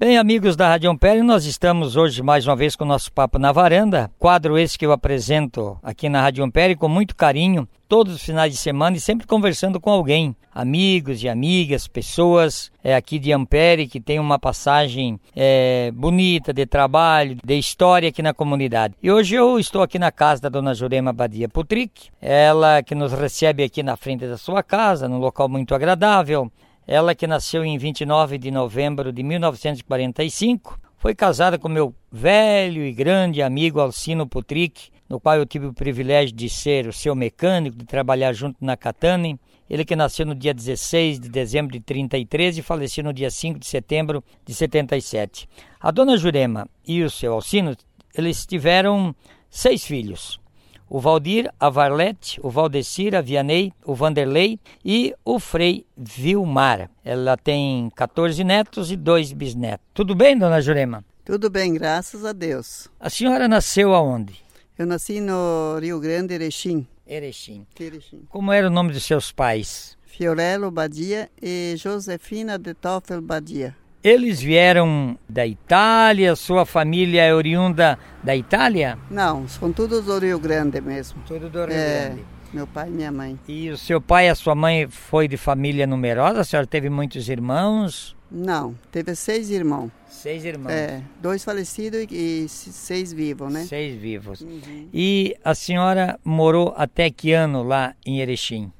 Bem, amigos da Rádio Ampere, nós estamos hoje mais uma vez com o nosso Papo na Varanda, quadro esse que eu apresento aqui na Rádio Ampere com muito carinho, todos os finais de semana e sempre conversando com alguém, amigos e amigas, pessoas é, aqui de Ampere que tem uma passagem é, bonita de trabalho, de história aqui na comunidade. E hoje eu estou aqui na casa da dona Jurema Badia Putric, ela que nos recebe aqui na frente da sua casa, num local muito agradável. Ela que nasceu em 29 de novembro de 1945, foi casada com meu velho e grande amigo Alcino Putric, no qual eu tive o privilégio de ser o seu mecânico, de trabalhar junto na Catane. Ele que nasceu no dia 16 de dezembro de 33 e faleceu no dia 5 de setembro de 77. A dona Jurema e o seu Alcino, eles tiveram seis filhos o Valdir, a Varlete, o Valdecir, a Vianney, o Vanderlei e o Frei Vilmar. Ela tem 14 netos e dois bisnetos. Tudo bem, dona Jurema? Tudo bem, graças a Deus. A senhora nasceu aonde? Eu nasci no Rio Grande, Erechim. Erechim. Erechim. Como era o nome dos seus pais? Fiorello Badia e Josefina de Toffel Badia. Eles vieram da Itália? Sua família é oriunda da Itália? Não, são todos do Rio Grande mesmo. Tudo do Rio é, Grande. Meu pai e minha mãe. E o seu pai e a sua mãe foi de família numerosa? A senhora teve muitos irmãos? Não, teve seis irmãos. Seis irmãos. É, dois falecidos e seis vivos, né? Seis vivos. Uhum. E a senhora morou até que ano lá em Erechim?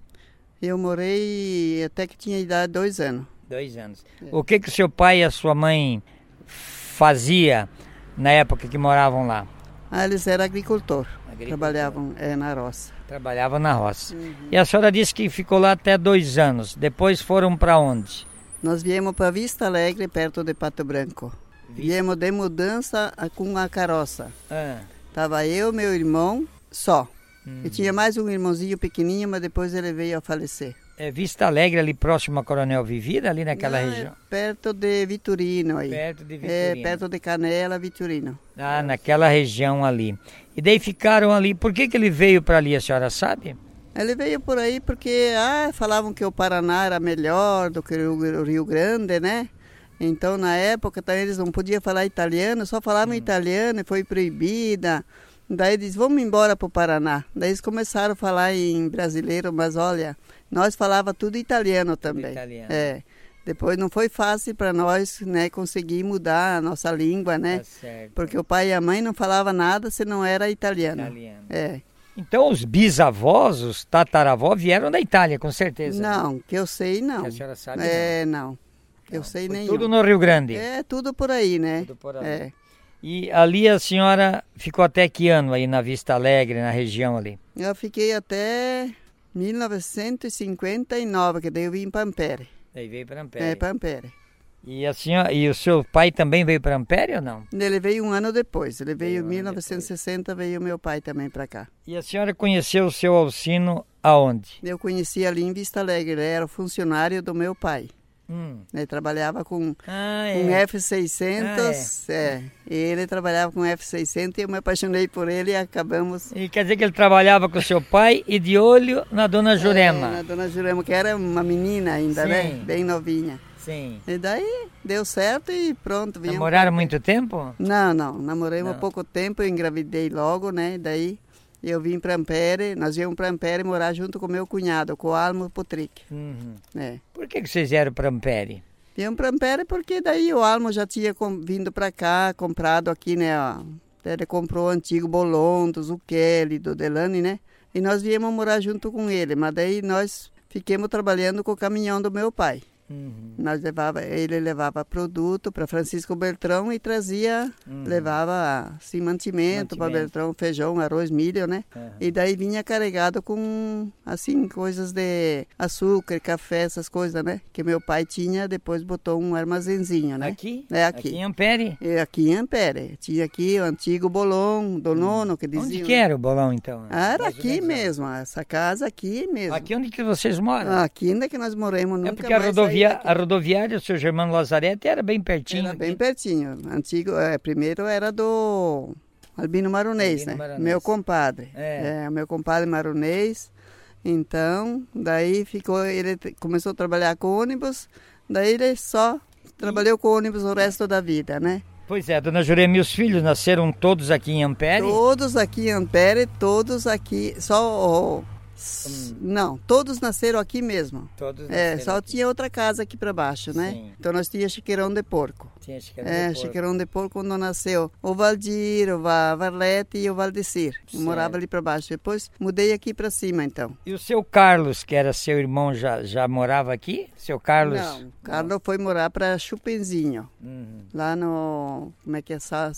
Eu morei até que tinha idade de dois anos. Dois anos. É. O que que seu pai e a sua mãe fazia na época que moravam lá? Ah, eles eram agricultor. agricultor. Trabalhavam é, na roça. Trabalhavam na roça. Uhum. E a senhora disse que ficou lá até dois anos. Depois foram para onde? Nós viemos para Vista Alegre, perto de Pato Branco. Vista. Viemos de mudança com a carroça. Ah. Tava eu, meu irmão, só. Uhum. E tinha mais um irmãozinho pequenininho, mas depois ele veio a falecer. É Vista Alegre, ali próximo a Coronel Vivida, ali naquela Não, região? É perto de Vitorino aí. Perto de é, Vitorino. É, perto de Canela, Vitorino. Ah, naquela região ali. E daí ficaram ali. Por que, que ele veio para ali, a senhora sabe? Ele veio por aí porque ah, falavam que o Paraná era melhor do que o Rio Grande, né? Então, na época, também eles não podiam falar italiano, só falavam hum. italiano e foi proibida. Daí eles, vamos embora para o Paraná. Daí eles começaram a falar em brasileiro, mas olha, nós falava tudo italiano também. Italiano. É. Depois não foi fácil para nós, né, conseguir mudar a nossa língua, né? Tá Porque o pai e a mãe não falavam nada se não era italiano. Italiano. É. Então os bisavós, os tataravós vieram da Itália, com certeza. Não, que eu sei não. Que a senhora sabe? É, não. não. Eu sei nem. Tudo no Rio Grande. É, tudo por aí, né? Tudo por aí. É. E ali a senhora ficou até que ano aí na Vista Alegre, na região ali? Eu fiquei até 1959, que daí eu vim para Ampere. Daí veio para Ampere. É, para Ampere. E, a senhora, e o seu pai também veio para Ampere ou não? Ele veio um ano depois. Ele veio em um 1960, veio meu pai também para cá. E a senhora conheceu o seu Alcino aonde? Eu conheci ali em Vista Alegre. Ele era funcionário do meu pai. Hum. Ele trabalhava com, ah, é. com F600, ah, é. é. E ele trabalhava com F600 e eu me apaixonei por ele e acabamos... E quer dizer que ele trabalhava com seu pai e de olho na dona Jurema. É, na dona Jurema, que era uma menina ainda, né? Sim. né? Bem novinha. Sim. E daí deu certo e pronto. Namoraram muito tempo? Não, não. Namorei um pouco tempo, engravidei logo, né? Daí eu vim para Ampere, nós viemos para Ampere morar junto com meu cunhado, com o Almo Putric. Uhum. É. Por que, que vocês vieram para Ampere? Viemos para Ampere porque daí o Almo já tinha vindo para cá, comprado aqui, né? Ó, ele comprou o antigo Bolon, do Zucchelli, do Delane, né? E nós viemos morar junto com ele, mas daí nós ficamos trabalhando com o caminhão do meu pai. Uhum. Nós levava, ele levava produto para Francisco Beltrão e trazia, uhum. levava assim, mantimento, para Beltrão, feijão, arroz, milho, né? Uhum. E daí vinha carregado com assim coisas de açúcar, café, essas coisas, né? Que meu pai tinha, depois botou um armazenzinho, né? Aqui? É aqui. Aqui em Ampere? É aqui em Ampere. Tinha aqui o antigo bolão do hum. nono que dizia. Onde que era o bolão então? Ah, era aqui mesmo, essa casa aqui mesmo. Aqui onde que vocês moram? Aqui ainda que nós moramos, nunca é porque a rodovia, a rodoviária, o seu Germano Lazarete, era bem pertinho. Era bem pertinho. Antigo, é, primeiro era do Albino Marunês, Albino né? Maronês. Meu compadre. É. é. meu compadre Marunês. Então, daí ficou, ele começou a trabalhar com ônibus, daí ele só trabalhou com ônibus o resto da vida, né? Pois é, dona Jurema, os filhos nasceram todos aqui em Ampere? Todos aqui em Ampere, todos aqui, só Hum. Não, todos nasceram aqui mesmo. Todos é, só aqui. tinha outra casa aqui para baixo, né? Sim. Então nós tínhamos chiqueirão de porco. Tinha chiqueirão é, de porco. chiqueirão de porco quando nasceu o Valdir, o Varlete e o Valdecir. Eu morava ali para baixo. Depois mudei aqui para cima, então. E o seu Carlos, que era seu irmão, já, já morava aqui? Seu Carlos? Não, Carlos foi morar para Chupenzinho, Uhum. lá no, como é que é, Sa-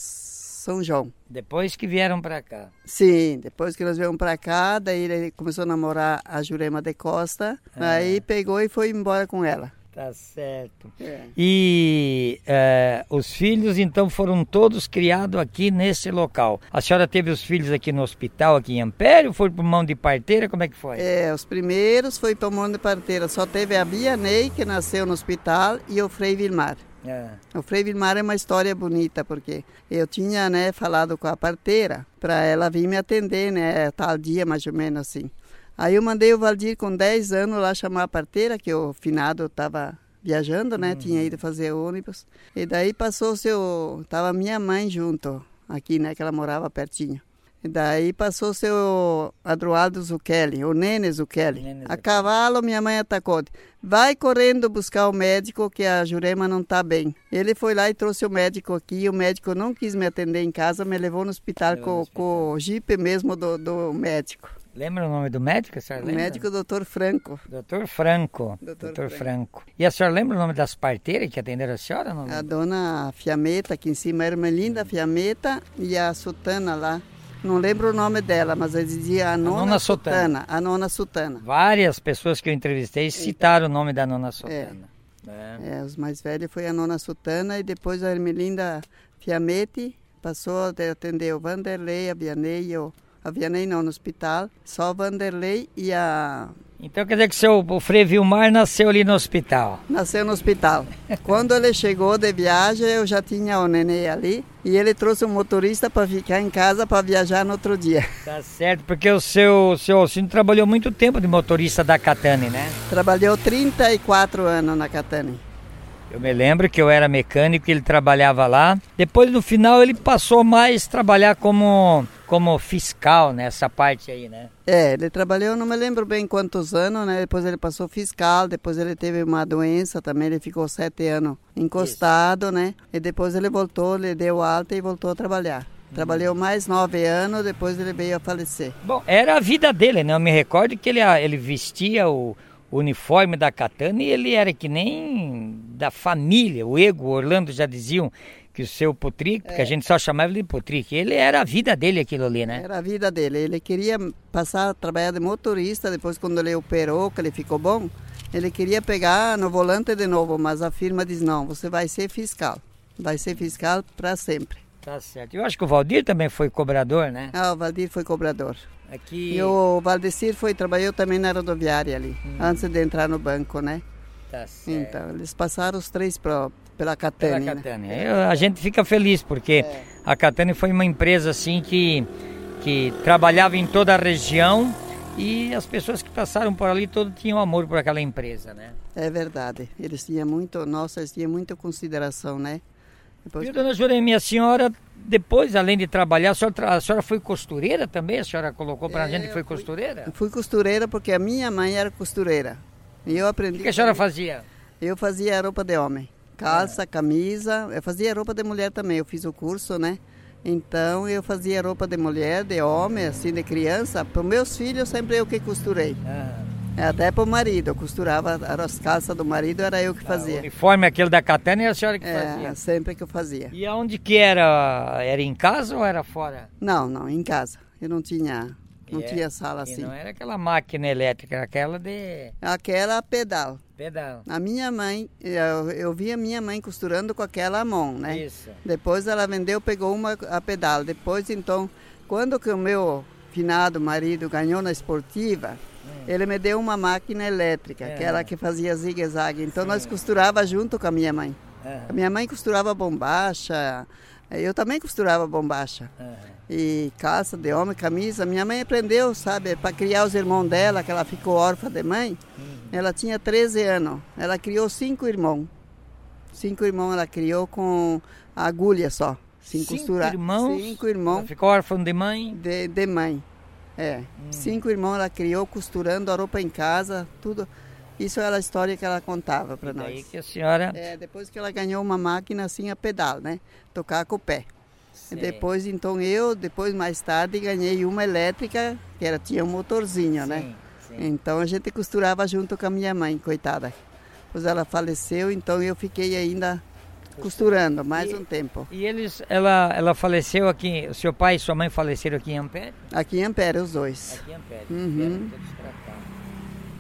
São João. Depois que vieram para cá. Sim, depois que nós viemos para cá, daí ele começou a namorar a Jurema de Costa, Ah. aí pegou e foi embora com ela. Tá certo. É. E eh, os filhos, então, foram todos criados aqui nesse local. A senhora teve os filhos aqui no hospital, aqui em Ampere, ou foi por mão de parteira? Como é que foi? É, os primeiros foi para mão de parteira, só teve a Bia Ney, que nasceu no hospital, e o Frei Vilmar. Ah, O Frei Vilmar é uma história bonita, porque eu tinha né, falado com a parteira para ela vir me atender, né, tal dia mais ou menos assim. Aí eu mandei o Valdir com 10 anos lá chamar a parteira, que o finado estava viajando, né, tinha ido fazer ônibus. E daí passou seu, tava minha mãe junto aqui, né, que ela morava pertinho. E daí passou seu Adroaldo Zucchelli, o Nene Zucchelli. Nene A cavalo, minha mãe atacou. Vai correndo buscar o médico que a Jurema não está bem. Ele foi lá e trouxe o médico aqui. O médico não quis me atender em casa, me levou no hospital Levou no com, hospital. com o jipe mesmo do, do médico. lembra o nome do médico, a senhora O lembra? médico Dr. Franco. Doutor Franco. Doutor Franco. Franco. E a senhora lembra o nome das parteiras que atenderam a senhora? Não? A dona Fiameta, aqui em cima, a Ermelinda Fiameta e a Sutana lá. Não lembro o nome dela, mas ele dizia a nona, nona Sutana. Sutana. A nona Sutana. Várias pessoas que eu entrevistei citaram o nome da nona Sotana. É. É, os mais velhos foi a nona Sutana e depois a Ermelinda Fiamete passou a atender o Vanderlei, a Vianney, o, a Vianney não, no hospital, só Vanderlei e a... Então quer dizer que seu, o Frei Vilmar nasceu ali no hospital. Nasceu no hospital. Quando ele chegou de viagem, eu já tinha o nenê ali e ele trouxe um motorista para ficar em casa para viajar no outro dia. Tá certo, porque o seu, seu Alcino trabalhou muito tempo de motorista da Catane, né? Trabalhou 34 anos na Catane. Eu me lembro que eu era mecânico e ele trabalhava lá. Depois, no final, ele passou mais a trabalhar como, como fiscal nessa parte aí, né? É, ele trabalhou, não me lembro bem quantos anos, né? Depois ele passou fiscal, depois ele teve uma doença também, ele ficou sete anos encostado, né? E depois ele voltou, ele deu alta e voltou a trabalhar. Trabalhou mais nove anos, depois ele veio a falecer. Bom, era a vida dele, né? Eu me recordo que ele, ele vestia o, o uniforme da Katana e ele era que nem da família. O Ego, o Orlando já diziam que o seu Putric, porque a gente só chamava ele de Putric, ele era a vida dele aquilo ali, né? Era a vida dele. Ele queria passar a trabalhar de motorista, depois quando ele operou, que ele ficou bom, ele queria pegar no volante de novo, mas a firma diz não, você vai ser fiscal. Vai ser fiscal para sempre. Tá certo. Eu acho que o Valdir também foi cobrador, né? Ah, o Valdir foi cobrador. Aqui. E o Valdecir foi, trabalhou também na rodoviária ali, antes de entrar no banco, né? Tá certo. Então, eles passaram os três pra, Pela pela Catane, né? Catane. Eu- a gente fica feliz porque a Catane foi uma empresa assim que, que trabalhava em toda a região e as pessoas que passaram por ali todo tinham amor por aquela empresa, né? É verdade. Eles tinham muito, nossa, eles tinham muita consideração, né? Depois, Viu, dona Juremi, a senhora, depois, além de trabalhar, a senhora, tra- a senhora foi costureira também? A senhora colocou pra É, gente que foi costureira? Fui costureira porque a minha mãe era costureira. E eu O aprendi. que, que a senhora fazia? Eu fazia roupa de homem. Calça, camisa. Eu fazia roupa de mulher também. Eu fiz o curso, né? Então eu fazia roupa de mulher, de homem, assim, de criança. Para meus filhos, sempre eu que costurei. Ah, Até para o marido. Eu costurava as calças do marido, era eu que o fazia. uniforme aquele da Catane era a senhora que É, fazia. sempre que eu fazia. E aonde que era? Era em casa ou era fora? Não, não, em casa. Eu não tinha, não é- tinha sala E assim. não era aquela máquina elétrica, era aquela de Aquela pedal. pedal. A minha mãe, eu, eu vi a minha mãe costurando com aquela mão, né? Isso. Depois ela vendeu, pegou uma a pedal. Depois, então, quando que o meu finado marido ganhou na esportiva, ele me deu uma máquina elétrica, É. aquela que fazia zigue-zague. Então nós costurava junto com a minha mãe. Ah, A minha mãe costurava bombacha, eu também costurava bombacha. ah. E calça de homem, camisa. Minha mãe aprendeu, sabe, para criar os irmãos dela, que ela ficou órfã de mãe. Ela tinha 13 anos. Ela criou cinco irmãos. Cinco irmãos ela criou com agulha só. Sem Cinco costurar. irmãos? Cinco irmãos Ela ficou órfã de mãe? de, de mãe. É. Cinco irmãos ela criou costurando a roupa em casa, tudo. Isso era a história que ela contava para Daí nós. que a senhora... É, depois que ela ganhou uma máquina assim a pedal, né? Tocar com o pé. E depois, então eu, depois mais tarde, ganhei uma elétrica, que era, tinha um motorzinho, né? Sim, sim. Então a gente costurava junto com a minha mãe, coitada. Depois ela faleceu, então eu fiquei ainda costurando mais E- um tempo. E eles, ela, ela faleceu aqui, o seu pai e sua mãe faleceram aqui em Ampere? Aqui em Ampere, os dois. Aqui em Ampere. Uhum. cá.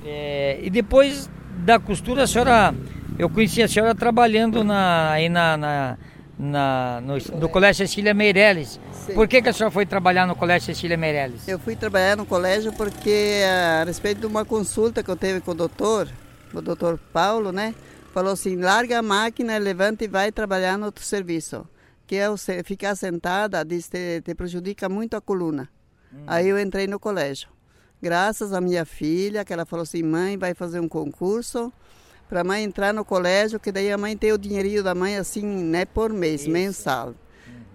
É, e depois da costura, a senhora, eu conheci a senhora trabalhando na, aí na, na, na- no, no Colégio Cecília Meirelles. Sim. Por que, que a senhora foi trabalhar no Colégio Cecília Meirelles? Eu fui trabalhar no colégio porque, a respeito de uma consulta que eu teve com o doutor, o doutor Paulo, né? Falou assim, larga a máquina, levanta e vai trabalhar no outro serviço. Que é o ficar sentada, diz, te, te prejudica muito a coluna. Aí eu entrei no colégio. Graças à minha filha, que ela falou assim, mãe, vai fazer um concurso para a mãe entrar no colégio, que daí a mãe tem o dinheirinho da mãe assim, né, por mês, Isso. mensal.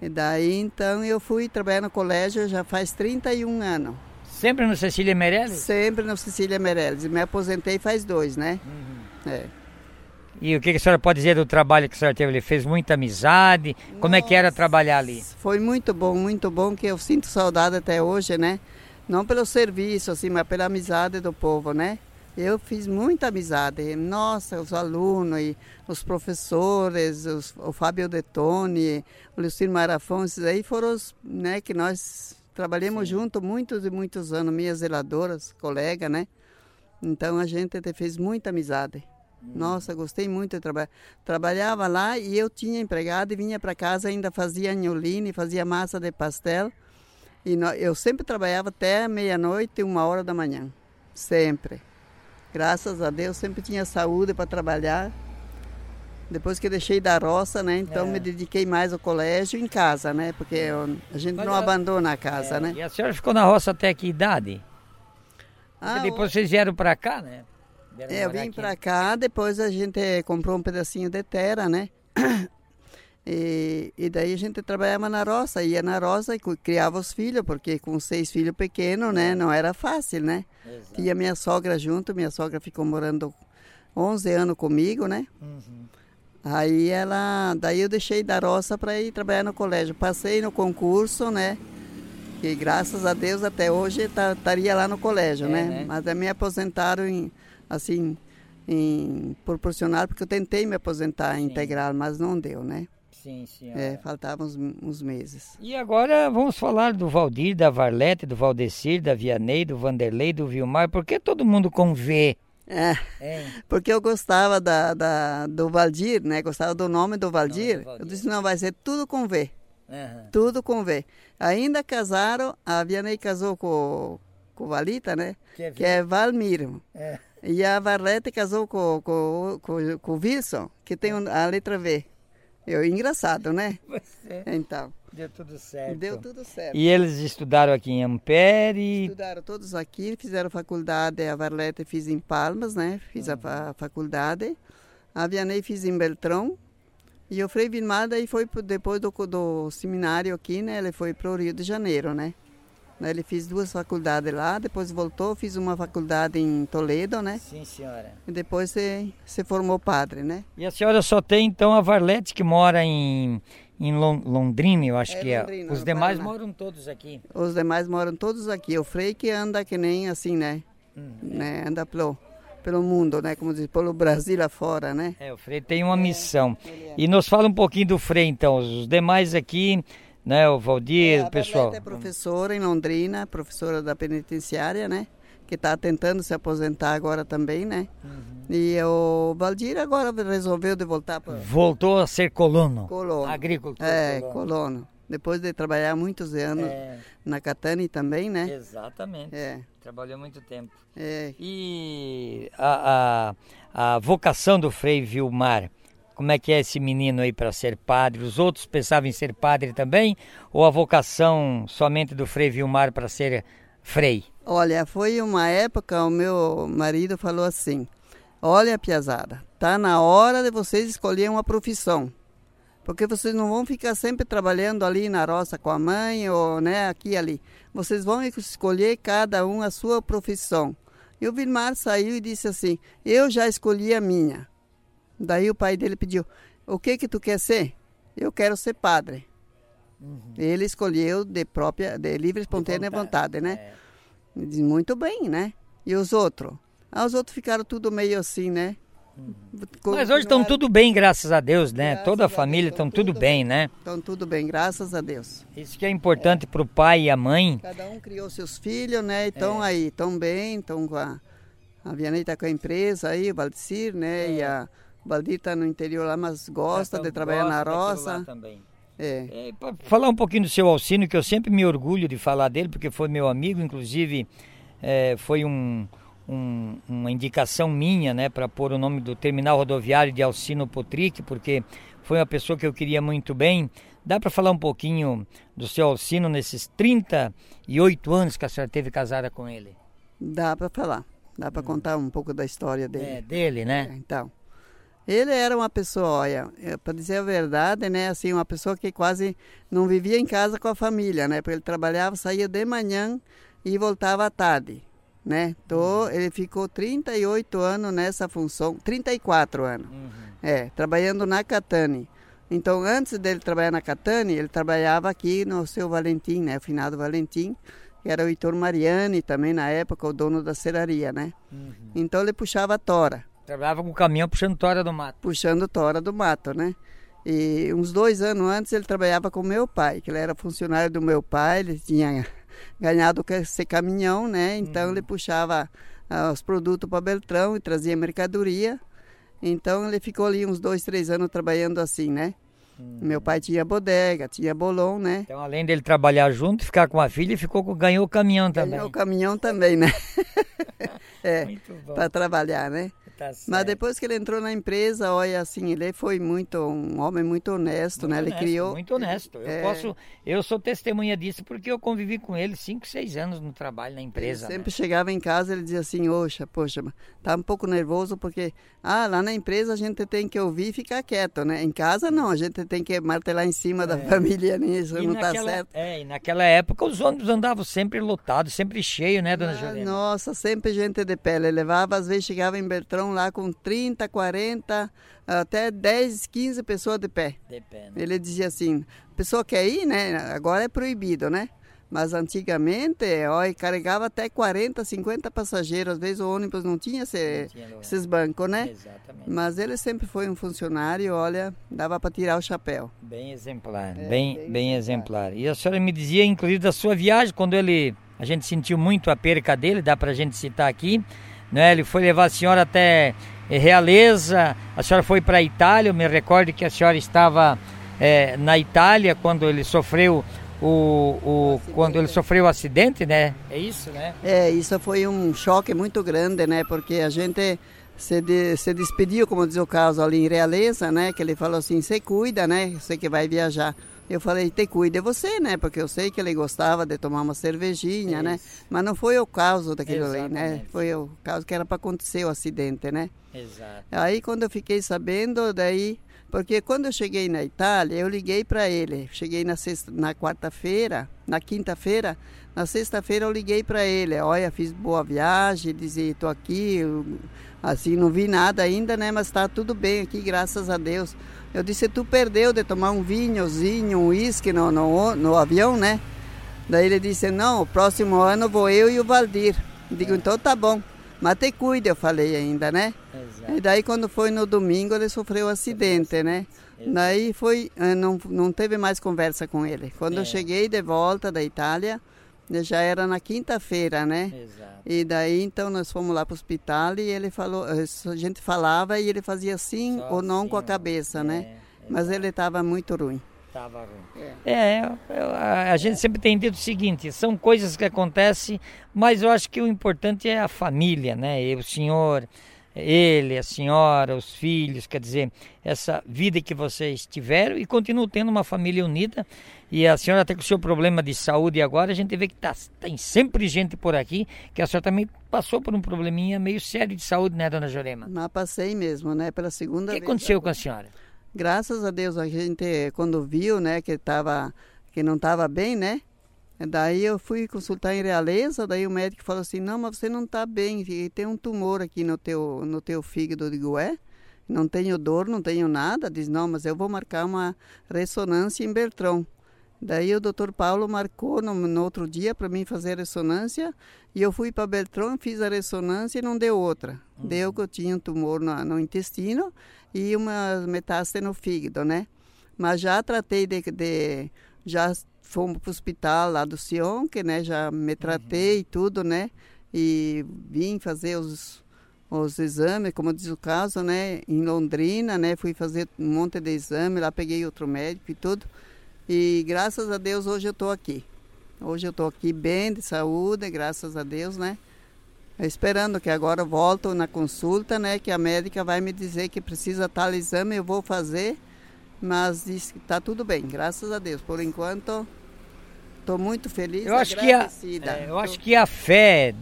E daí, então, eu fui trabalhar no colégio já faz 31 anos. Sempre no Cecília Meirelles? Sempre no Cecília Meirelles. Me aposentei faz dois, né? É. E o que, a senhora pode dizer do trabalho que a senhora teve ali? Fez muita amizade? Como é que era trabalhar ali? Foi muito bom, muito bom, que eu sinto saudade até hoje, né? Não pelo serviço, assim, mas pela amizade do povo, né? Eu fiz muita amizade. Nossa, os alunos, e os professores, os, o Fábio Detone, o Lucino Marafon, esses aí foram os né, que nós trabalhamos junto muitos e muitos anos, minhas zeladoras, colega, né? Então a gente te- fez muita amizade. Nossa, gostei muito de trabalhar. Trabalhava lá e eu tinha empregado e vinha para casa, ainda fazia anholine, fazia massa de pastel. E eu sempre trabalhava até meia-noite, uma hora da manhã. Sempre. Graças a Deus, sempre tinha saúde para trabalhar. Depois que deixei da roça, né? Então É. me dediquei mais ao colégio e em casa, né? Porque eu- a gente Mas não a- abandona a casa, É, né? E a senhora ficou na roça até que idade? Ah, depois vocês vieram pra cá, né? Vieram É, eu vim para cá, depois a gente comprou um pedacinho de terra, né? E, e daí a gente trabalhava na roça, ia na roça e criava os filhos, porque com seis filhos pequenos, né? Não era fácil, né? Exato. Tinha minha sogra junto, minha sogra ficou morando 11 anos comigo, né? Uhum. Aí ela, daí eu deixei da roça para ir trabalhar no colégio. Passei no concurso, né? Que graças a Deus até hoje tá- estaria lá no colégio, É, né? né? Mas me aposentaram em, assim, em proporcional, porque eu tentei me aposentar Sim. integral, mas não deu, né? Sim, senhora. É, faltavam uns, uns meses. E agora vamos falar do Valdir, da Varlete, do Valdecir, da Vianney, do Vanderlei, do Vilmar. Por que todo mundo com V? É, Hein? porque eu gostava da, da- do Valdir, né? Gostava do nome do Valdir. Valdir. Eu disse, não, vai ser tudo com V. Aham. Tudo com V. Ainda casaram, a Vianney casou com, com o Valita, né? Que é Valmiro. É. E a Varlete casou com, com, com, com o Wilson, que tem um- a letra V. Eu, engraçado, né? Você Então, deu tudo certo. deu tudo certo. E eles estudaram aqui em Ampere. Estudaram todos aqui, fizeram faculdade, a Varlete fiz em Palmas, né? Fiz a fa- faculdade. A Vianney fiz em Beltrão. E o Frei Vilmar daí foi depois do, do seminário aqui, né? Ele foi para o Rio de Janeiro, né? Daí Ele fez duas faculdades lá, depois voltou, fiz uma faculdade em Toledo, né? Sim, senhora. E depois se, se formou padre, né? E a senhora só tem então a Varlete que mora em, em Lon- Londrina, eu acho É, que é. Londrina, Os demais Paraná. moram todos aqui. Os demais moram todos aqui. O Frei que anda que nem assim, né? Hum. né? Anda pelo, pelo mundo, né? Como diz, pelo Brasil afora, né? É, o Frei tem uma missão. E nos fala um pouquinho do Frei, então. Os demais aqui, né? O Valdir, É, a o pessoal. Barlete é professora em Londrina, professora da penitenciária, né? Que está tentando se aposentar agora também, né? Uhum. E o Valdir agora resolveu de voltar para Voltou a ser colono. Colono. Agricultor. É, colono. colono. Depois de trabalhar muitos anos É, na Catane também, né? exatamente. É, Trabalhou muito tempo. é. E a, a, a vocação do Frei Vilmar, como é que é esse menino aí para ser padre? Os outros pensavam em ser padre também? Ou a vocação somente do Frei Vilmar para ser frei? Olha, foi uma época, o meu marido falou assim, olha, piazada, tá na hora de vocês escolherem uma profissão. Porque vocês não vão ficar sempre trabalhando ali na roça com a mãe ou né, aqui e ali. Vocês vão escolher cada um a sua profissão. E o Vilmar saiu e disse assim: Eu já escolhi a minha. Daí o pai dele pediu: O que que tu quer ser? Eu quero ser padre. Uhum. Ele escolheu de própria, de livre espontânea vontade, vontade, né? É. Diz, muito bem, né? E os outros? Ah, os outros ficaram tudo meio assim, né? Mas hoje estão tudo bem, graças a Deus, né? Graças Toda a família estão tudo, tudo bem, né? Estão tudo bem, graças a Deus. Isso que é importante é. para o pai e a mãe. Cada um criou seus filhos, né? Estão é. aí, estão bem, estão com a... A Vianney está com a empresa aí, o Valdecir, né? É. E a Valdir está no interior lá, mas gosta de trabalhar gosta na roça. também. É. é falar um pouquinho do seu Alcino, que eu sempre me orgulho de falar dele, porque foi meu amigo, inclusive é, foi um um, uma indicação minha, né, para pôr o nome do terminal rodoviário de Alcino Potric, porque foi uma pessoa que eu queria muito bem. Dá para falar um pouquinho do seu Alcino nesses 38 anos que a senhora teve casada com ele? Dá para falar. Dá para hum. contar um pouco da história dele. É, dele, né? É, então. Ele era uma pessoa, olha, é, para dizer a verdade, né, assim, uma pessoa que quase não vivia em casa com a família, né, porque ele trabalhava, saía de manhã e voltava à tarde né? Tô, uhum. ele ficou 38 anos nessa função, 34 anos, uhum. é, trabalhando na Catane. Então, antes dele trabalhar na Catane, ele trabalhava aqui no seu Valentim, né? O finado Valentim, que era o Heitor Mariani também na época, o dono da ceraria, né? Uhum. Então ele puxava tora. Trabalhava com o caminhão puxando tora do mato. Puxando tora do mato, né? E uns dois anos antes ele trabalhava com meu pai, que ele era funcionário do meu pai, ele tinha ganhado esse caminhão, né? Então uhum. ele puxava uh, os produtos para Beltrão e trazia mercadoria. Então ele ficou ali uns dois, três anos trabalhando assim, né? Uhum. Meu pai tinha bodega, tinha bolão, né? Então, além dele trabalhar junto, ficar com a filha, ficou ganhou o caminhão também. Ganhou o caminhão também, né? é, para trabalhar, né? Tá Mas depois que ele entrou na empresa, olha, assim, ele foi muito um homem muito honesto, muito né? Honesto, ele criou muito honesto. Eu é... posso, eu sou testemunha disso porque eu convivi com ele cinco, seis anos no trabalho na empresa. Ele sempre né? chegava em casa ele dizia assim, oxa, poxa, tá um pouco nervoso porque ah, lá na empresa a gente tem que ouvir e ficar quieto, né? Em casa não, a gente tem que martelar em cima é. da família nisso, e não tá naquela, tá certo. É, e naquela época os ônibus andavam sempre lotados, sempre cheio, né, dona ah, Juliana? Nossa, sempre gente de pele. Ele levava, às vezes chegava em Bertrão lá com 30, 40, até 10, 15 pessoas de pé. De pé né? Ele dizia assim, a pessoa quer ir, né? Agora é proibido, né? Mas antigamente, ó, carregava até 40, 50 passageiros. Às vezes o ônibus não tinha, esse, não tinha esses bancos, né? Exatamente. Mas ele sempre foi um funcionário, olha, dava para tirar o chapéu. Bem exemplar, é, bem, bem, bem exemplar. exemplar. E a senhora me dizia, inclusive, da sua viagem, quando ele, a gente sentiu muito a perca dele, dá para a gente citar aqui, né? Ele foi levar a senhora até Realeza, a senhora foi para a Itália, eu me recordo que a senhora estava é, na Itália quando ele sofreu o, o, quando ele sofreu o acidente, né? É isso, né? É, isso foi um choque muito grande, né? Porque a gente se, de, se despediu, como diz o caso ali em Realeza, né? Que ele falou assim, você cuida, né? Você que vai viajar. Eu falei, te cuide você, né? Porque eu sei que ele gostava de tomar uma cervejinha, né? Mas não foi o caso daquilo ali, né? Foi o caso que era para acontecer o acidente, né? Exato. Aí quando eu fiquei sabendo, daí porque quando eu cheguei na Itália, eu liguei para ele. Cheguei na, sexta, na quarta-feira, na quinta-feira, na sexta-feira eu liguei para ele. Olha, fiz boa viagem, dizia, estou aqui, eu, assim, não vi nada ainda, né? Mas está tudo bem aqui, graças a Deus. Eu disse, tu perdeu de tomar um vinhozinho, um uísque no, no, no avião, né? Daí ele disse, não, o próximo ano vou eu e o Valdir. Digo, é. então tá bom. Mas te cuide, eu falei ainda, né? Exato. E daí quando foi no domingo ele sofreu um acidente, né? Exato. Daí foi, eh, não, não teve mais conversa com ele. Quando é. eu cheguei de volta da Itália, já era na quinta-feira, né? Exato. E daí então nós fomos lá para o hospital e ele falou, eh, a gente falava e ele fazia sim Só ou não assim, com a cabeça, né? é, né? Mas ele estava muito ruim. Tava ruim. É, é a, a gente sempre tem dito o seguinte, são coisas que acontecem, mas eu acho que o importante é a família, né? E o senhor ele, a senhora, os filhos, quer dizer, essa vida que vocês tiveram e continuam tendo uma família unida. E a senhora tem com o seu problema de saúde agora, a gente vê que tá, tem sempre gente por aqui, que a senhora também passou por um probleminha meio sério de saúde, né, dona Jurema? Mas passei mesmo, né, pela segunda vez. O que aconteceu agora. com a senhora? Graças a Deus, a gente, quando viu, né, que, tava, que não estava bem, né, Daí eu fui consultar em Realeza, daí o médico falou assim, não, mas você não está bem, tem um tumor aqui no teu, no teu fígado. Eu digo, é? Não tenho dor, não tenho nada. Diz, não, mas eu vou marcar uma ressonância em Bertrão. Daí o doutor Paulo marcou no, no outro dia para mim fazer a ressonância e eu fui para Beltrão, fiz a ressonância e não deu outra. Uhum. Deu que eu tinha um tumor no, no intestino e uma metástase no fígado, né? Mas já tratei de, de já fomos para o hospital lá do Sion, que né, já me tratei e uhum. tudo, né? E vim fazer os, os exames, como diz o caso, né? Em Londrina, né? Fui fazer um monte de exame, lá peguei outro médico e tudo. E graças a Deus hoje eu estou aqui. Hoje eu estou aqui bem de saúde, graças a Deus, né? Esperando que agora volto na consulta, né? Que a médica vai me dizer que precisa tal exame, eu vou fazer mas está tudo bem, graças a Deus. Por enquanto, estou muito feliz eu acho que a, é, Eu acho que a fé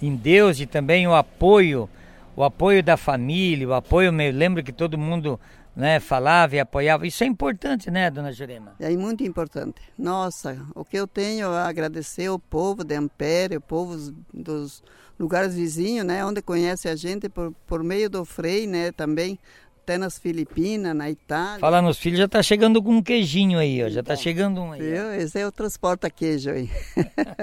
em Deus e também o apoio, o apoio da família, o apoio, eu lembro que todo mundo né, falava e apoiava. Isso é importante, né, dona Jurema? É muito importante. Nossa, o que eu tenho a agradecer ao povo de Ampere, o povo dos lugares vizinhos, né, onde conhece a gente por, por meio do Frei, né, também até nas Filipinas, na Itália. Falar nos filhos, já está chegando com um queijinho aí, ó. já está chegando um aí. Viu? Esse é o transporta queijo aí.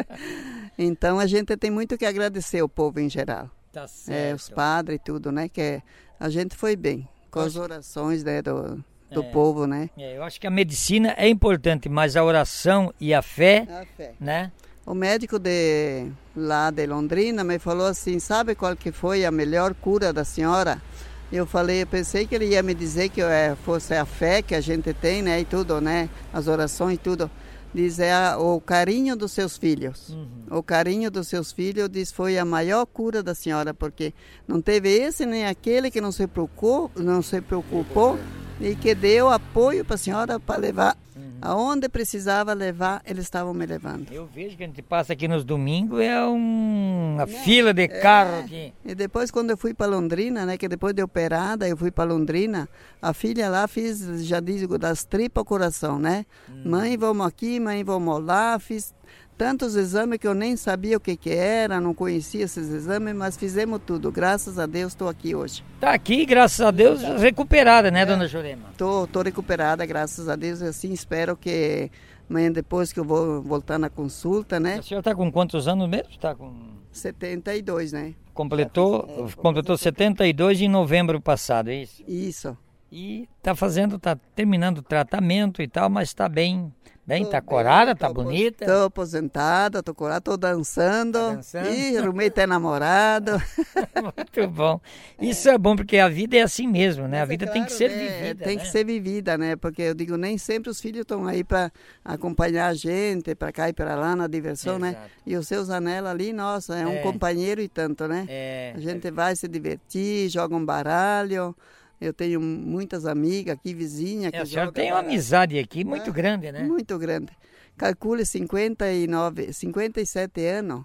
então a gente tem muito que agradecer ao povo em geral. Tá certo. É, os padres e tudo, né? Que a gente foi bem com as orações né, do, do é, povo, né? É, eu acho que a medicina é importante, mas a oração e a fé, a fé. né? O médico de lá de Londrina me falou assim, sabe qual que foi a melhor cura da senhora? Eu falei, eu pensei que ele ia me dizer que é, fosse a fé que a gente tem, né, e tudo, né, as orações e tudo. Diz é o carinho dos seus filhos. Uhum. O carinho dos seus filhos, diz, foi a maior cura da senhora, porque não teve esse nem aquele que não se preocupou, não se preocupou e que deu apoio para a senhora para levar Aonde precisava levar, eles estavam me levando. Eu vejo que a gente passa aqui nos domingos, é um, uma Não, fila de é. carro aqui. E depois, quando eu fui para Londrina, né, que depois de operada, eu fui para Londrina, a filha lá fiz, já digo, das tripas ao coração, né? Hum. Mãe, vamos aqui, mãe, vamos lá, fiz tantos exames que eu nem sabia o que, que era, não conhecia esses exames, mas fizemos tudo. Graças a Deus estou aqui hoje. Está aqui, graças a Deus, recuperada, né, é. dona Jurema? Estou tô, tô recuperada, graças a Deus, e assim espero que amanhã depois que eu vou voltar na consulta, né? A senhora está com quantos anos mesmo? Está com 72, né? Completou, é, completou 72 em novembro passado, é isso? Isso. E está fazendo, está terminando o tratamento e tal, mas está bem Bem, tá corada, tá bonita. Tô aposentada, tô corada, tô dançando. Tá dançando? Ih, arrumei até namorado. Muito bom. Isso é. é. bom porque a vida é assim mesmo, né? Mas a vida é claro, tem que ser né? vivida. Tem né? que ser vivida, né? Porque eu digo, nem sempre os filhos estão aí para acompanhar a gente, para cá e para lá na diversão, né? E os seus anéis ali, nossa, é, é, um companheiro e tanto, né? É. A gente vai se divertir, joga um baralho. Eu tenho muitas amigas aqui, vizinha. Que é, a senhora tem uma amizade aqui muito é, grande, né? Muito grande. Calcule 59, 57 anos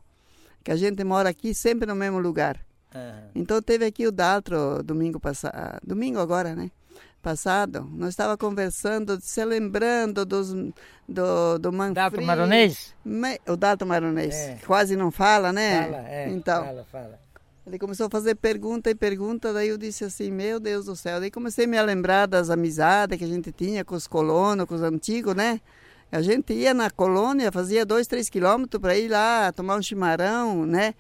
que a gente mora aqui sempre no mesmo lugar. Uhum. Então teve aqui o Daltro domingo passado, domingo agora, né? Passado, nós estava conversando, se lembrando dos, do, do. Daltro Maronês? O Daltro Maronês, é. quase não fala, né? Fala, é. Então, fala, fala. Ele começou a fazer pergunta e pergunta, daí eu disse assim, meu Deus do céu. Daí comecei a me lembrar das amizades que a gente tinha com os colonos, com os antigos, né? A gente ia na colônia, fazia dois, três quilômetros para ir lá tomar um chimarrão, né?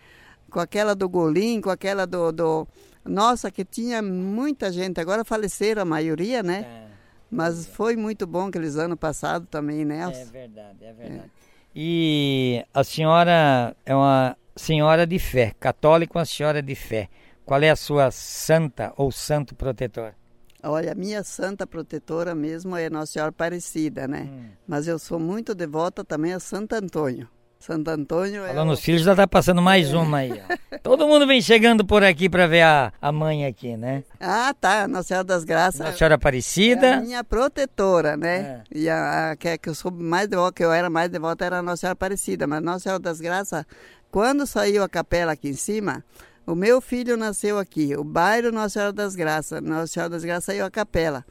Com aquela do Golim, com aquela do, do... Nossa, que tinha muita gente. Agora faleceram a maioria, né? É, Mas é. foi muito bom aqueles anos passados também, né? É verdade, é verdade. É. E a senhora é uma senhora de fé, católico, uma senhora de fé. Qual é a sua santa ou santo protetor? Olha, a minha santa protetora mesmo é Nossa Senhora Aparecida, né? Hum. Mas eu sou muito devota também a Santo Antônio. Santo Antônio é. Falando nos filhos, já tá passando mais uma aí. ó. Todo mundo vem chegando por aqui para ver a, a mãe aqui, né? Ah, tá. Nossa Senhora das Graças. Nossa Senhora É a Aparecida. minha protetora, né? É. E a, a que, é que eu sou mais devota, que eu era mais devota, era a Nossa Senhora Aparecida. Mas Nossa Senhora das Graças, quando saiu a capela aqui em cima, o meu filho nasceu aqui. O bairro Nossa Senhora das Graças. Nossa Senhora das Graças saiu a capela.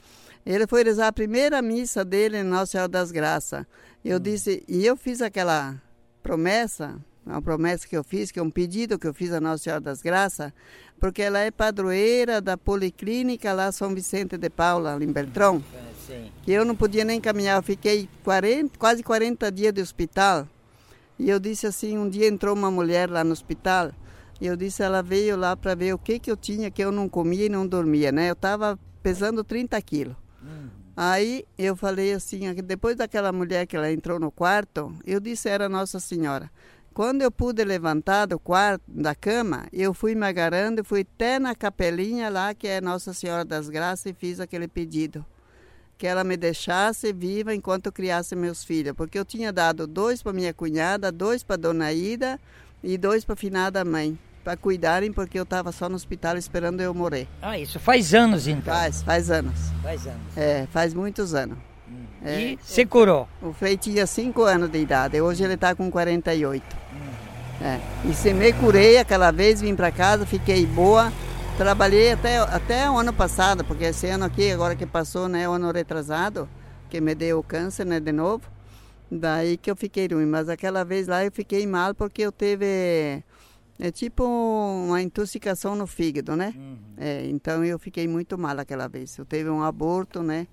Ele foi rezar a primeira missa dele em Nossa Senhora das Graças. Eu disse, e eu fiz aquela promessa, uma promessa que eu fiz, que é um pedido que eu fiz a Nossa Senhora das Graças, porque ela é padroeira da Policlínica lá São Vicente de Paula, em Beltrão, Sim. que eu não podia nem caminhar, eu fiquei 40, quase 40 dias de hospital. E eu disse assim, um dia entrou uma mulher lá no hospital, e eu disse, ela veio lá para ver o que que eu tinha, que eu não comia e não dormia, né? Eu estava pesando 30 quilos. Aí eu falei assim, depois daquela mulher que ela entrou no quarto, eu disse era Nossa Senhora. Quando eu pude levantar do quarto, da cama, eu fui me agarrando, fui até na capelinha lá, que é Nossa Senhora das Graças, e fiz aquele pedido. Que ela me deixasse viva enquanto eu criasse meus filhos. Porque eu tinha dado dois para minha cunhada, dois para Dona Ida e dois para a finada mãe. Para cuidarem, porque eu estava só no hospital esperando eu morrer. Ah, isso faz anos então. Faz, faz anos. Faz anos. É, faz muitos anos. É. E se curou. O Frei tinha 5 anos de idade, hoje ele está com 48. É. E se me curei aquela vez, vim para casa, fiquei boa. Trabalhei até, até o ano passado, porque esse ano aqui, agora que passou, né, o ano retrasado, que me deu câncer, né, de novo. Daí que eu fiquei ruim, mas aquela vez lá eu fiquei mal porque eu teve, é tipo uma intoxicação no fígado, né? É, então eu fiquei muito mal aquela vez. Eu teve um aborto, né?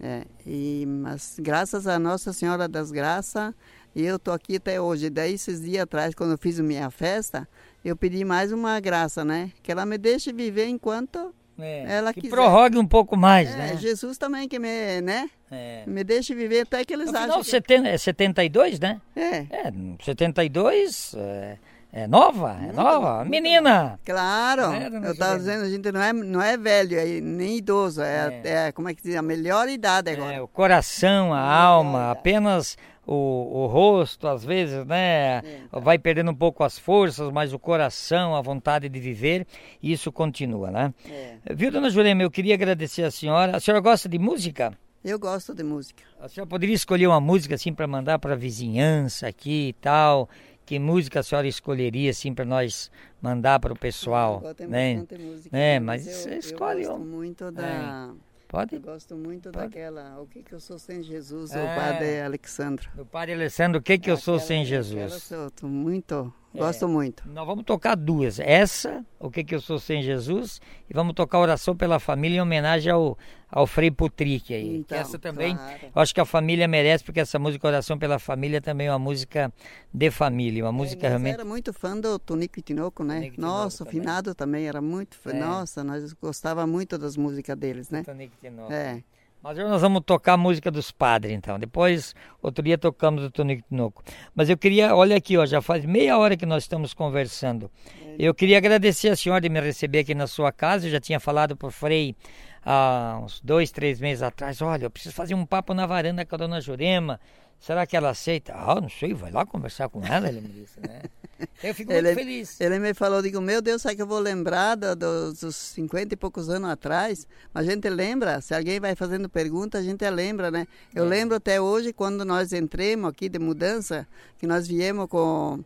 É, e, mas graças a Nossa Senhora das Graças, eu tô aqui até hoje. Daí esses dias atrás, quando eu fiz minha festa, eu pedi mais uma graça, né? Que ela me deixe viver enquanto É, Ela que quiser. prorrogue um pouco mais, é, né? Jesus também que me, né? É. Me deixe viver até que eles Afinal, acham. que- 70, é 72, né? É, É, 72 é, é nova, é nova. Menina! claro. É, eu estava dizendo, a gente não é, não é velho aí, nem idoso. É, é, como é que diz? A melhor idade agora. É, o coração, a alma, apenas o, o rosto, às vezes, né? Vai perdendo um pouco as forças, mas o coração, a vontade de viver, isso continua, né? É. Viu, dona Jurema, eu queria agradecer a senhora. A senhora gosta de música? Eu gosto de música. A senhora poderia escolher uma música assim para mandar para a vizinhança aqui e tal? Que música a senhora escolheria assim para nós mandar para o pessoal, Eu gosto né? bastante música, É, mas eu, você eu escolhe gosto muito da... Pode? Eu gosto muito Pode. daquela... O que que eu sou sem Jesus, É. o padre Alexandre. Meu padre Alessandro, o que que eu sou sem Jesus? eu sou muito... É. Gosto muito. Nós vamos tocar duas. Essa, o que que eu sou sem Jesus, e vamos tocar oração pela família em homenagem ao, ao Frei Putrique aí. Então, essa também, claro. eu acho que a família merece, porque essa música Oração pela Família também é uma música de família, uma música É, nós realmente... era muito fã do Tonico e Tinoco, né? Tonico e Tinoco Nossa, o também. finado também era muito fã. É. Nossa, nós gostava muito das músicas deles, né? Tonico Tinoco. É. Mas hoje nós vamos tocar a música dos padres, então. Depois, outro dia tocamos o Tonico Tinoco. Mas eu queria, olha aqui, ó, já faz meia hora que nós estamos conversando. Eu queria agradecer a senhora de me receber aqui na sua casa. Eu já tinha falado para o Frei há uns dois, três meses atrás. Olha, eu preciso fazer um papo na varanda com a dona Jurema. Será que ela aceita? Ah, não sei, vai lá conversar com ela, ele me disse, né? Eu fico muito Ele, feliz. ele me falou, digo, meu Deus, sabe que eu vou lembrar do- dos, dos 50 e poucos anos atrás? A gente lembra, se alguém vai fazendo pergunta, a gente lembra, né? Eu É. lembro até hoje, quando nós entremos aqui de mudança, que nós viemos com,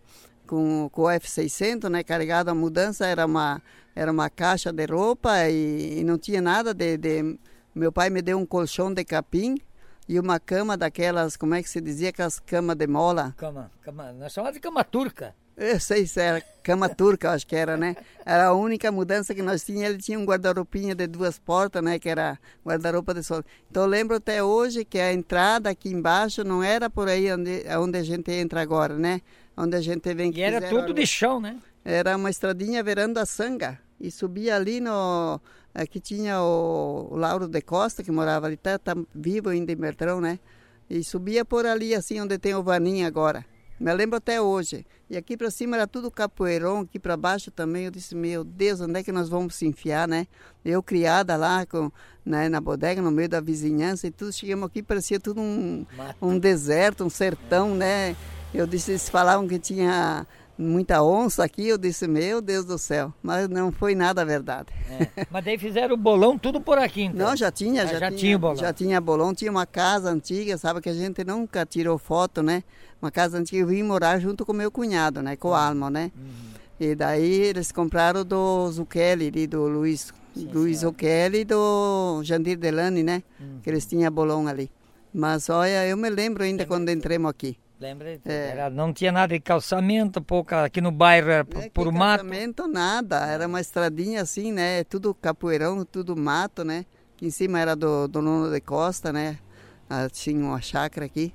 com, com o F600, né? Carregado a mudança, era uma, era uma caixa de roupa e, e não tinha nada de, de... Meu pai me deu um colchão de capim e uma cama daquelas, como é que se dizia, aquelas camas de mola. Cama, cama, nós chamamos de cama turca. Eu sei se era cama turca, acho que era, né? Era a única mudança que nós tínhamos. Ele tinha um guarda-roupinha de duas portas, né? Que era guarda-roupa de sol. Então eu lembro até hoje que a entrada aqui embaixo não era por aí onde, onde a gente entra agora, né? Onde a gente vem E era tudo de chão, né? Era uma estradinha verando a sanga. E subia ali no... Aqui tinha o, o Lauro de Costa, que morava ali, tá, tá vivo ainda em Bertrão, né? E subia por ali, assim, onde tem o Vaninho agora. Me lembro até hoje. E aqui para cima era tudo capoeirão, aqui para baixo também. Eu disse, meu Deus, onde é que nós vamos se enfiar, né? Eu criada lá com, né, na bodega, no meio da vizinhança e tudo. Chegamos aqui, parecia tudo um, um deserto, um sertão, né? Eu disse, eles falavam que tinha muita onça aqui, eu disse, meu Deus do céu, mas não foi nada verdade. É. Mas daí fizeram o bolão tudo por aqui, então? Não, já tinha, ah, já, já, tinha, tinha bolão. Já tinha bolão, tinha uma casa antiga, sabe que a gente nunca tirou foto, né? Uma casa antiga, eu vim morar junto com meu cunhado, né? Com o Almo, né? Uhum. E daí eles compraram do Zucchelli, do Luiz, Sim, Luiz Zucchelli e do Jandir Delane, né? Uhum. Que eles tinham bolão ali. Mas olha, eu me lembro ainda quando entramos aqui. Lembra? É. Era, não tinha nada de calçamento, pouca, aqui no bairro era por, é, por mato. Calçamento nada, era uma estradinha assim, né? Tudo capoeirão, tudo mato, né? Aqui em cima era do, do Nuno de Costa, né? Ah, tinha uma chácara aqui.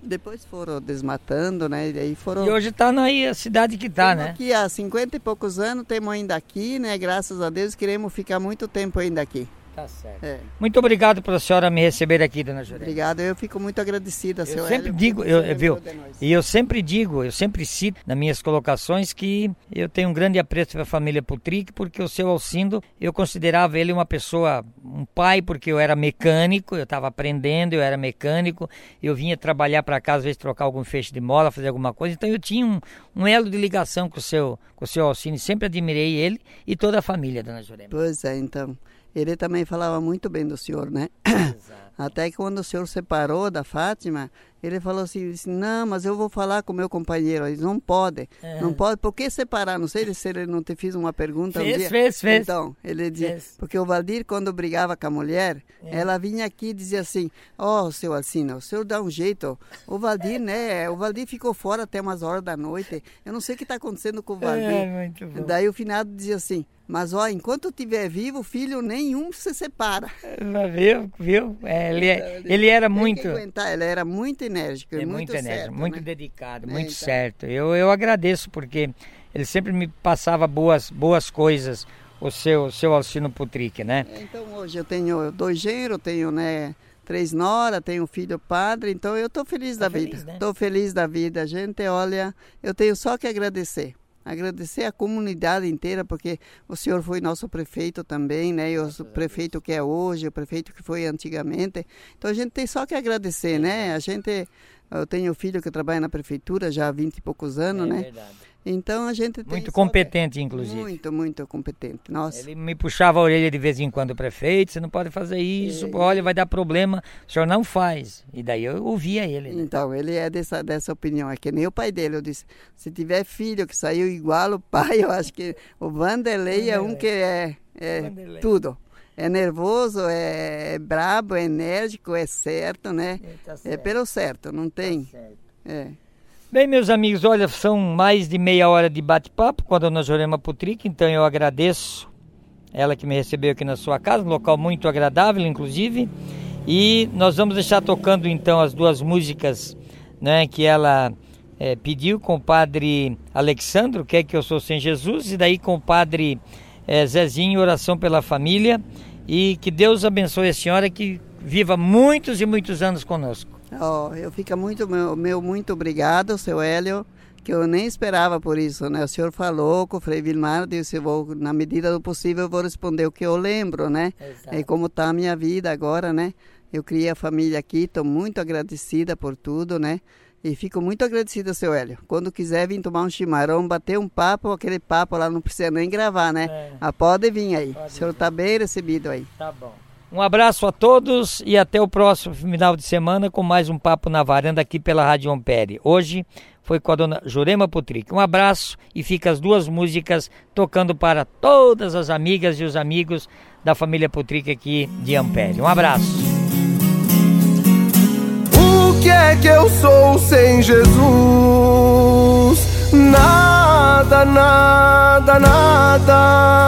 Depois foram desmatando, né? E aí foram. E hoje está aí a cidade que está, né? Aqui há 50 e poucos anos, temos ainda aqui, né? Graças a Deus queremos ficar muito tempo ainda aqui. Tá certo. É. Muito obrigado pela senhora me receber aqui, dona Jurema. Obrigado, eu fico muito agradecida, eu sempre Hélio, digo, eu, viu? E eu sempre digo, eu sempre cito nas minhas colocações que eu tenho um grande apreço pela família Putric, porque o seu Alcindo, eu considerava ele uma pessoa, um pai, porque eu era mecânico, eu estava aprendendo, eu era mecânico, eu vinha trabalhar para casa, às vezes trocar algum feixe de mola, fazer alguma coisa, então eu tinha um, um elo de ligação com o seu, com o seu Alcindo, sempre admirei ele e toda a família, dona Jurema. Pois é, então ele também falava muito bem do senhor, né? Exato. Até que quando o senhor separou da Fátima, ele falou assim, disse, não, mas eu vou falar com meu companheiro. Ele não pode, é. não pode. Por que separar? Não sei se ele não te fez uma pergunta fez, um dia. Fez, fez. Então, ele dizia, fez. porque o Valdir, quando brigava com a mulher, é. ela vinha aqui e dizia assim, ó, oh, seu Alcina, o senhor dá um jeito. O Valdir, né, o Valdir ficou fora até umas horas da noite. Eu não sei o que está acontecendo com o Valdir. É, muito bom. Daí o finado dizia assim, mas ó, enquanto eu estiver vivo, filho nenhum se separa. Viu, viu? É, ele, é, ele era muito. Aguentar, ele era muito enérgico, é muito, muito enérgico, certo, muito né? dedicado, é, muito então. certo. Eu, eu agradeço porque ele sempre me passava boas, boas coisas, o seu, seu Alcino Putrique, né? É, então hoje eu tenho dois genros, tenho, né? Três nora, tenho um filho padre, então eu estou feliz tá da feliz, vida. Estou né? feliz da vida. Gente, olha, eu tenho só que agradecer agradecer a comunidade inteira, porque o senhor foi nosso prefeito também, né? E o prefeito que é hoje, o prefeito que foi antigamente. Então a gente tem só que agradecer, né? A gente, eu tenho um filho que trabalha na prefeitura já há vinte e poucos anos, é né? Verdade. Então a gente tem muito competente, inclusive. Muito, muito competente. Nossa. Ele me puxava a orelha de vez em quando, prefeito, você não pode fazer isso, é. olha, vai dar problema. O senhor não faz. E daí eu ouvia ele. Né? Então ele é dessa dessa opinião. É que nem o pai dele. Eu disse, se tiver filho que saiu igual o pai, eu acho que o Vanderlei, é um que é, é tudo é nervoso, é, é brabo, é enérgico, é certo, né? É, tá certo. é pelo certo, não tem. Tá certo. É. Bem, meus amigos, olha, são mais de meia hora de bate-papo com a dona Jorema Putric, então eu agradeço ela que me recebeu aqui na sua casa, um local muito agradável, inclusive. E nós vamos deixar tocando então as duas músicas né, que ela é, pediu com o padre Alexandro, que é que eu sou sem Jesus, e daí com o padre é, Zezinho, oração pela família. E que Deus abençoe a senhora que viva muitos e muitos anos conosco. Oh, eu fico muito, meu, meu muito obrigado, seu Hélio, que eu nem esperava por isso, né? O senhor falou com o Frei Vilmar, disse, eu vou, na medida do possível, eu vou responder o que eu lembro, né? Exato. E como está a minha vida agora, né? Eu criei a família aqui, estou muito agradecida por tudo, né? E fico muito agradecida, seu Hélio. Quando quiser vir tomar um chimarrão, bater um papo, aquele papo lá não precisa nem gravar, né? É. Ah, pode vir aí. Pode o senhor está bem recebido aí. Tá bom. Um abraço a todos e até o próximo final de semana com mais um Papo na Varanda aqui pela Rádio Ampere. Hoje foi com a dona Jurema Putric. Um abraço e fica as duas músicas tocando para todas as amigas e os amigos da família Putric aqui de Ampere. Um abraço. O que é que eu sou sem Jesus? Nada, nada, nada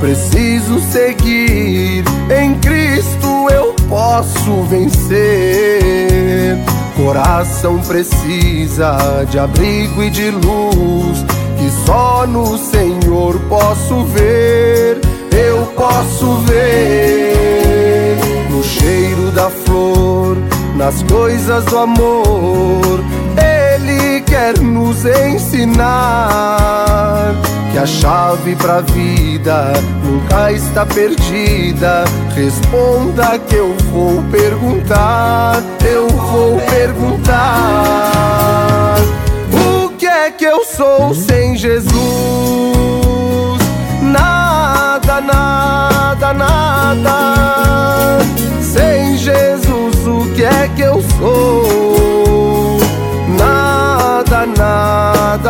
Preciso seguir, em Cristo eu posso vencer. coração precisa de abrigo e de luz que só no Senhor posso ver. Eu posso ver no cheiro da flor, nas coisas do amor. Quer nos ensinar que a chave pra vida nunca está perdida. Responda que eu vou perguntar, eu vou perguntar. O que é que eu sou sem Jesus? Nada, nada, nada. Sem Jesus, o que é que eu sou?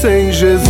Sem Jesus.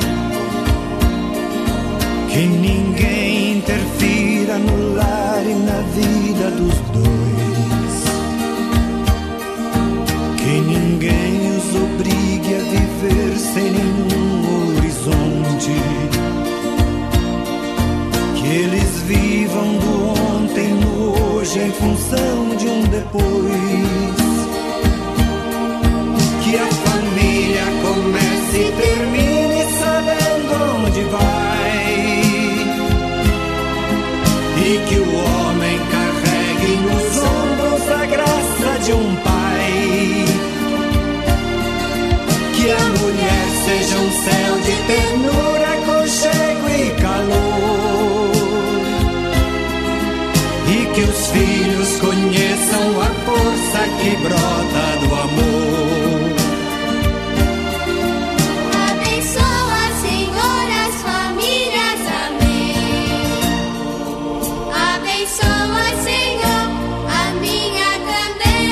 dos dois. Que ninguém os obrigue a viver sem nenhum horizonte. Que eles vivam do ontem no hoje em função de um depois. Céu de ternura, conchego e calor. E que os filhos conheçam a força que brota do amor. Abençoa, Senhor, as famílias. Amém. Abençoa, Senhor, a minha também.